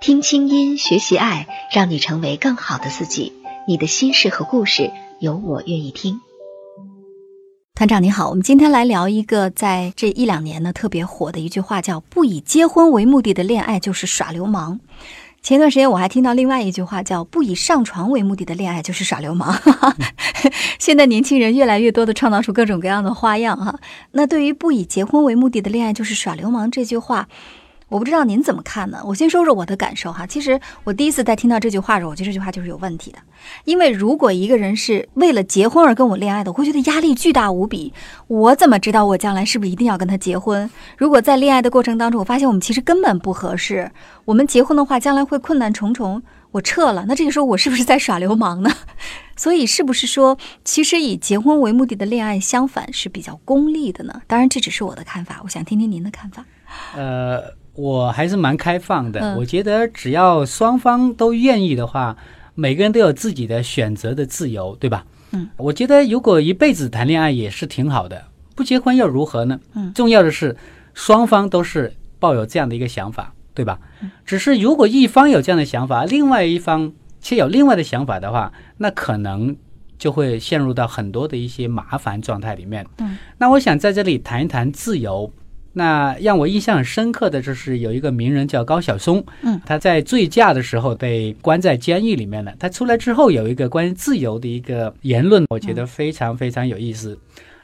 听清音，学习爱，让你成为更好的自己。你的心事和故事，有我愿意听。团长你好，我们今天来聊一个在这一两年呢特别火的一句话，叫“不以结婚为目的的恋爱就是耍流氓”。前段时间我还听到另外一句话，叫“不以上床为目的的恋爱就是耍流氓”。现在年轻人越来越多的创造出各种各样的花样哈。那对于“不以结婚为目的的恋爱就是耍流氓”这句话。我不知道您怎么看呢？我先说说我的感受哈。其实我第一次在听到这句话的时候，我觉得这句话就是有问题的。因为如果一个人是为了结婚而跟我恋爱的，我会觉得压力巨大无比。我怎么知道我将来是不是一定要跟他结婚？如果在恋爱的过程当中，我发现我们其实根本不合适，我们结婚的话将来会困难重重，我撤了，那这个时候我是不是在耍流氓呢？所以是不是说，其实以结婚为目的的恋爱相反是比较功利的呢？当然这只是我的看法，我想听听您的看法。呃。我还是蛮开放的，我觉得只要双方都愿意的话，每个人都有自己的选择的自由，对吧？嗯，我觉得如果一辈子谈恋爱也是挺好的，不结婚又如何呢？嗯，重要的是双方都是抱有这样的一个想法，对吧？只是如果一方有这样的想法，另外一方却有另外的想法的话，那可能就会陷入到很多的一些麻烦状态里面。嗯，那我想在这里谈一谈自由。那让我印象很深刻的就是有一个名人叫高晓松，嗯，他在醉驾的时候被关在监狱里面了。他出来之后有一个关于自由的一个言论，我觉得非常非常有意思。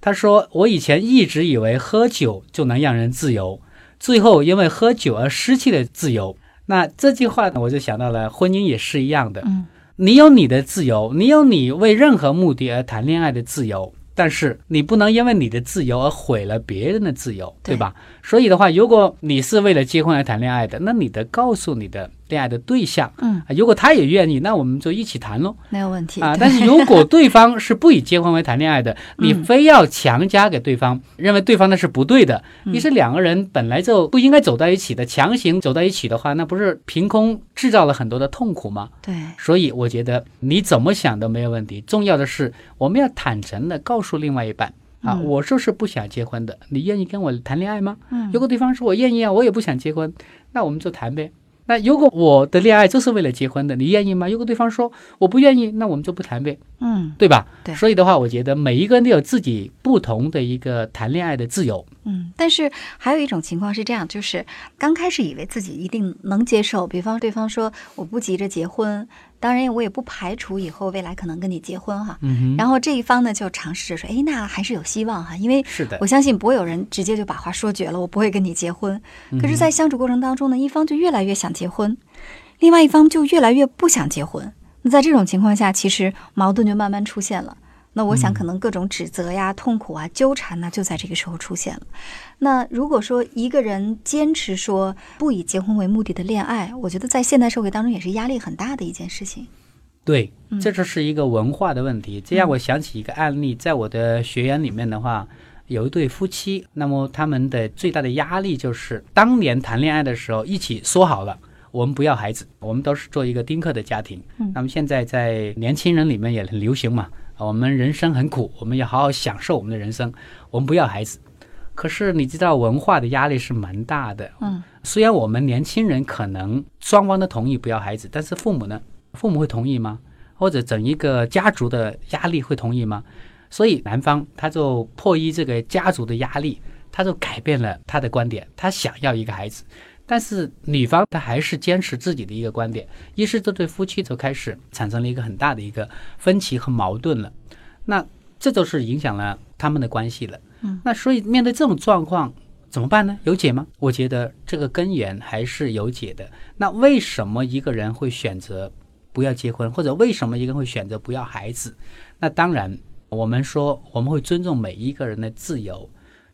他说：“我以前一直以为喝酒就能让人自由，最后因为喝酒而失去了自由。”那这句话呢，我就想到了婚姻也是一样的，嗯，你有你的自由，你有你为任何目的而谈恋爱的自由。但是你不能因为你的自由而毁了别人的自由，对吧？所以的话，如果你是为了结婚而谈恋爱的，那你得告诉你的。恋爱的对象，嗯，如果他也愿意，那我们就一起谈喽，没有问题啊。但是如果对方是不以结婚为谈恋爱的，你非要强加给对方，认为对方那是不对的，于是两个人本来就不应该走在一起的，强行走在一起的话，那不是凭空制造了很多的痛苦吗？对，所以我觉得你怎么想都没有问题，重要的是我们要坦诚的告诉另外一半啊，我就是不想结婚的，你愿意跟我谈恋爱吗？嗯，如果对方说我愿意啊，我也不想结婚，那我们就谈呗。那如果我的恋爱就是为了结婚的，你愿意吗？如果对方说我不愿意，那我们就不谈呗，嗯，对吧？对。所以的话，我觉得每一个人都有自己不同的一个谈恋爱的自由。嗯，但是还有一种情况是这样，就是刚开始以为自己一定能接受，比方对方说我不急着结婚。当然，我也不排除以后未来可能跟你结婚哈。嗯然后这一方呢，就尝试着说：“哎，那还是有希望哈，因为是的，我相信不会有人直接就把话说绝了，我不会跟你结婚。可是，在相处过程当中呢，一方就越来越想结婚，另外一方就越来越不想结婚。那在这种情况下，其实矛盾就慢慢出现了。那我想，可能各种指责呀、痛苦啊、纠缠呢，就在这个时候出现了。那如果说一个人坚持说不以结婚为目的的恋爱，我觉得在现代社会当中也是压力很大的一件事情。对，这就是一个文化的问题。这让我想起一个案例，在我的学员里面的话，有一对夫妻，那么他们的最大的压力就是当年谈恋爱的时候一起说好了，我们不要孩子，我们都是做一个丁克的家庭。那么现在在年轻人里面也很流行嘛。我们人生很苦，我们要好好享受我们的人生。我们不要孩子，可是你知道文化的压力是蛮大的。嗯，虽然我们年轻人可能双方都同意不要孩子，但是父母呢？父母会同意吗？或者整一个家族的压力会同意吗？所以男方他就迫于这个家族的压力，他就改变了他的观点，他想要一个孩子。但是女方她还是坚持自己的一个观点，于是这对夫妻就开始产生了一个很大的一个分歧和矛盾了。那这就是影响了他们的关系了。嗯，那所以面对这种状况怎么办呢？有解吗？我觉得这个根源还是有解的。那为什么一个人会选择不要结婚，或者为什么一个人会选择不要孩子？那当然，我们说我们会尊重每一个人的自由。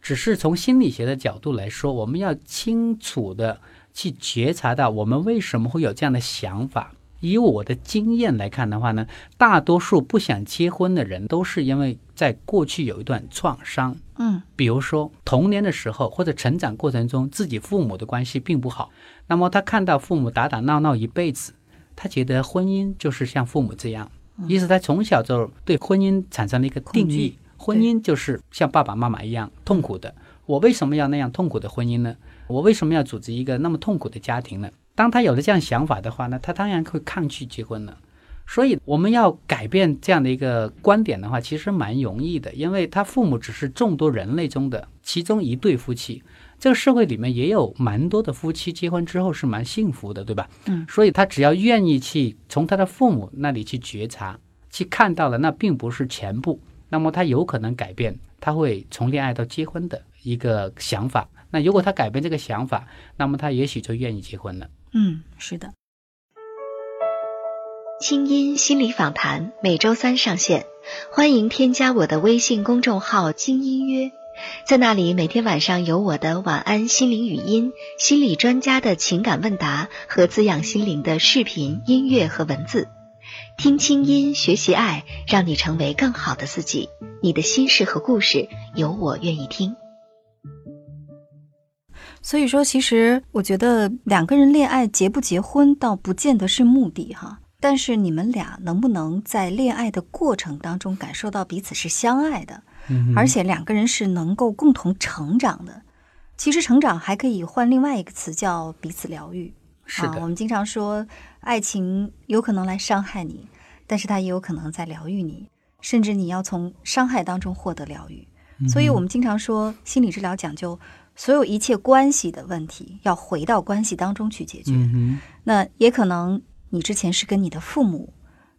只是从心理学的角度来说，我们要清楚的去觉察到我们为什么会有这样的想法，以我的经验来看的话呢，大多数不想结婚的人都是因为在过去有一段创伤，嗯。比如说童年的时候或者成长过程中自己父母的关系并不好，那么他看到父母打打闹闹一辈子，他觉得婚姻就是像父母这样，于是他从小就对婚姻产生了一个定义，婚姻就是像爸爸妈妈一样痛苦的。我为什么要那样痛苦的婚姻呢？我为什么要组织一个那么痛苦的家庭呢？当他有了这样想法的话呢，他当然会抗拒结婚了。所以我们要改变这样的一个观点的话，其实蛮容易的，因为他父母只是众多人类中的其中一对夫妻。这个社会里面也有蛮多的夫妻结婚之后是蛮幸福的，对吧？嗯，所以他只要愿意去从他的父母那里去觉察，去看到了那并不是全部，那么他有可能改变，他会从恋爱到结婚的一个想法。那如果他改变这个想法，那么他也许就愿意结婚了。嗯，是的。清音心理访谈每周三上线，欢迎添加我的微信公众号“清音约”，在那里每天晚上有我的晚安心灵语音、心理专家的情感问答和滋养心灵的视频、音乐和文字。听清音，学习爱，让你成为更好的自己。你的心事和故事，有我愿意听。所以说，其实我觉得两个人恋爱结不结婚，倒不见得是目的哈。但是你们俩能不能在恋爱的过程当中感受到彼此是相爱的，嗯而且两个人是能够共同成长的？其实成长还可以换另外一个词，叫彼此疗愈。是的啊，我们经常说，爱情有可能来伤害你，但是它也有可能在疗愈你，甚至你要从伤害当中获得疗愈。所以我们经常说，心理治疗讲究所有一切关系的问题要回到关系当中去解决。嗯，那也可能你之前是跟你的父母、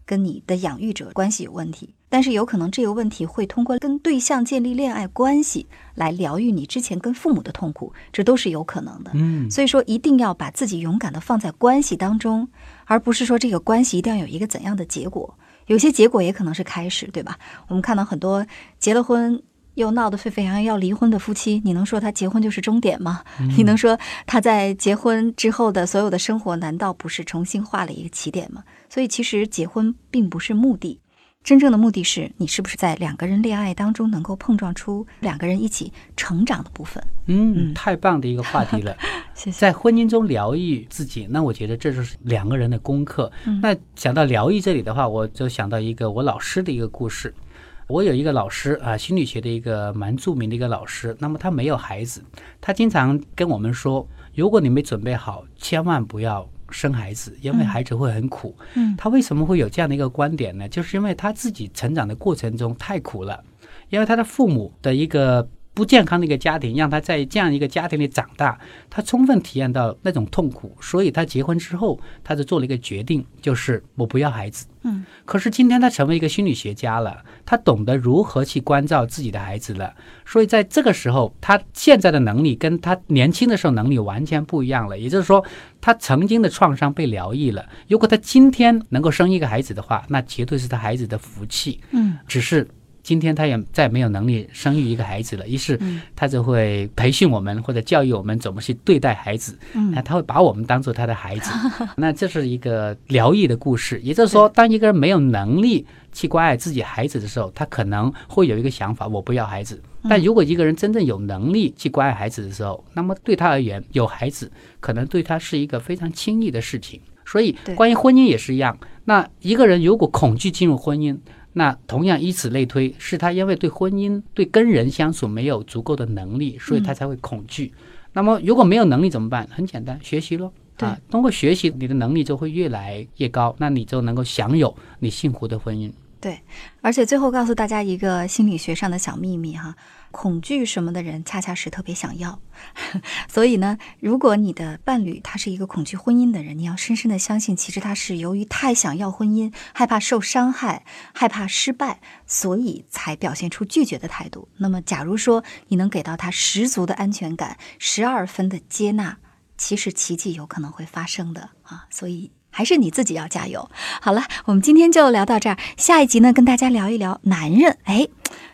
跟你的养育者关系有问题，但是有可能这个问题会通过跟对象建立恋爱关系来疗愈你之前跟父母的痛苦，这都是有可能的。嗯，所以说，一定要把自己勇敢的放在关系当中，而不是说这个关系一定要有一个怎样的结果。有些结果也可能是开始，对吧？我们看到很多结了婚又闹得沸沸扬扬要离婚的夫妻，你能说他结婚就是终点吗？你能说他在结婚之后的所有的生活，难道不是重新画了一个起点吗？所以，其实结婚并不是目的。真正的目的是你是不是在两个人恋爱当中能够碰撞出两个人一起成长的部分？嗯，太棒的一个话题了。谢谢。在婚姻中疗愈自己，那我觉得这就是两个人的功课。嗯那讲到疗愈这里的话，我就想到一个我老师的一个故事。我有一个老师啊，心理学的一个蛮著名的一个老师。那么他没有孩子，他经常跟我们说，如果你没准备好，千万不要生孩子，因为孩子会很苦。嗯他为什么会有这样的一个观点呢？就是因为他自己成长的过程中太苦了，因为他的父母的一个不健康的一个家庭，让他在这样一个家庭里长大，他充分体验到那种痛苦，所以他结婚之后，他就做了一个决定，就是我不要孩子。嗯，可是今天他成为一个心理学家了，他懂得如何去关照自己的孩子了，所以在这个时候，他现在的能力跟他年轻的时候能力完全不一样了。也就是说，他曾经的创伤被疗愈了。如果他今天能够生一个孩子的话，那绝对是他孩子的福气。嗯只是今天他也再没有能力生育一个孩子了，于是嗯他就会培训我们或者教育我们怎么去对待孩子。那嗯他会把我们当做他的孩子，那这是一个疗愈的故事。也就是说，当一个人没有能力去关爱自己孩子的时候，他可能会有一个想法：我不要孩子。嗯但如果一个人真正有能力去关爱孩子的时候，那么对他而言，有孩子可能对他是一个非常轻易的事情。所以，关于婚姻也是一样。那一个人如果恐惧进入婚姻，那同样以此类推，是他因为对婚姻、对跟人相处没有足够的能力，所以他才会恐惧。那么如果没有能力怎么办？很简单，学习咯。对啊，通过学习，你的能力就会越来越高，那你就能够享有你幸福的婚姻。对，而且最后告诉大家一个心理学上的小秘密哈，恐惧什么的人恰恰是特别想要，所以呢，如果你的伴侣他是一个恐惧婚姻的人，你要深深的相信，其实他是由于太想要婚姻，害怕受伤害，害怕失败，所以才表现出拒绝的态度。那么，假如说你能给到他十足的安全感，十二分的接纳，其实奇迹有可能会发生的啊，所以。还是你自己要加油。好了，我们今天就聊到这儿。下一集呢，跟大家聊一聊男人。哎，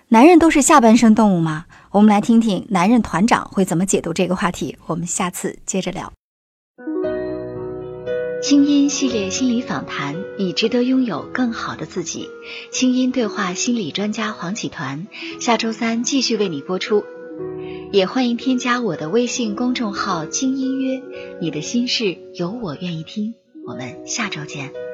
男人都是下半身动物吗？我们来听听男人团长会怎么解读这个话题。我们下次接着聊。清音系列心理访谈，你值得拥有更好的自己。清音对话心理专家黄启团，下周三继续为你播出。也欢迎添加我的微信公众号“轻音约”，你的心事有我愿意听。我们下周见。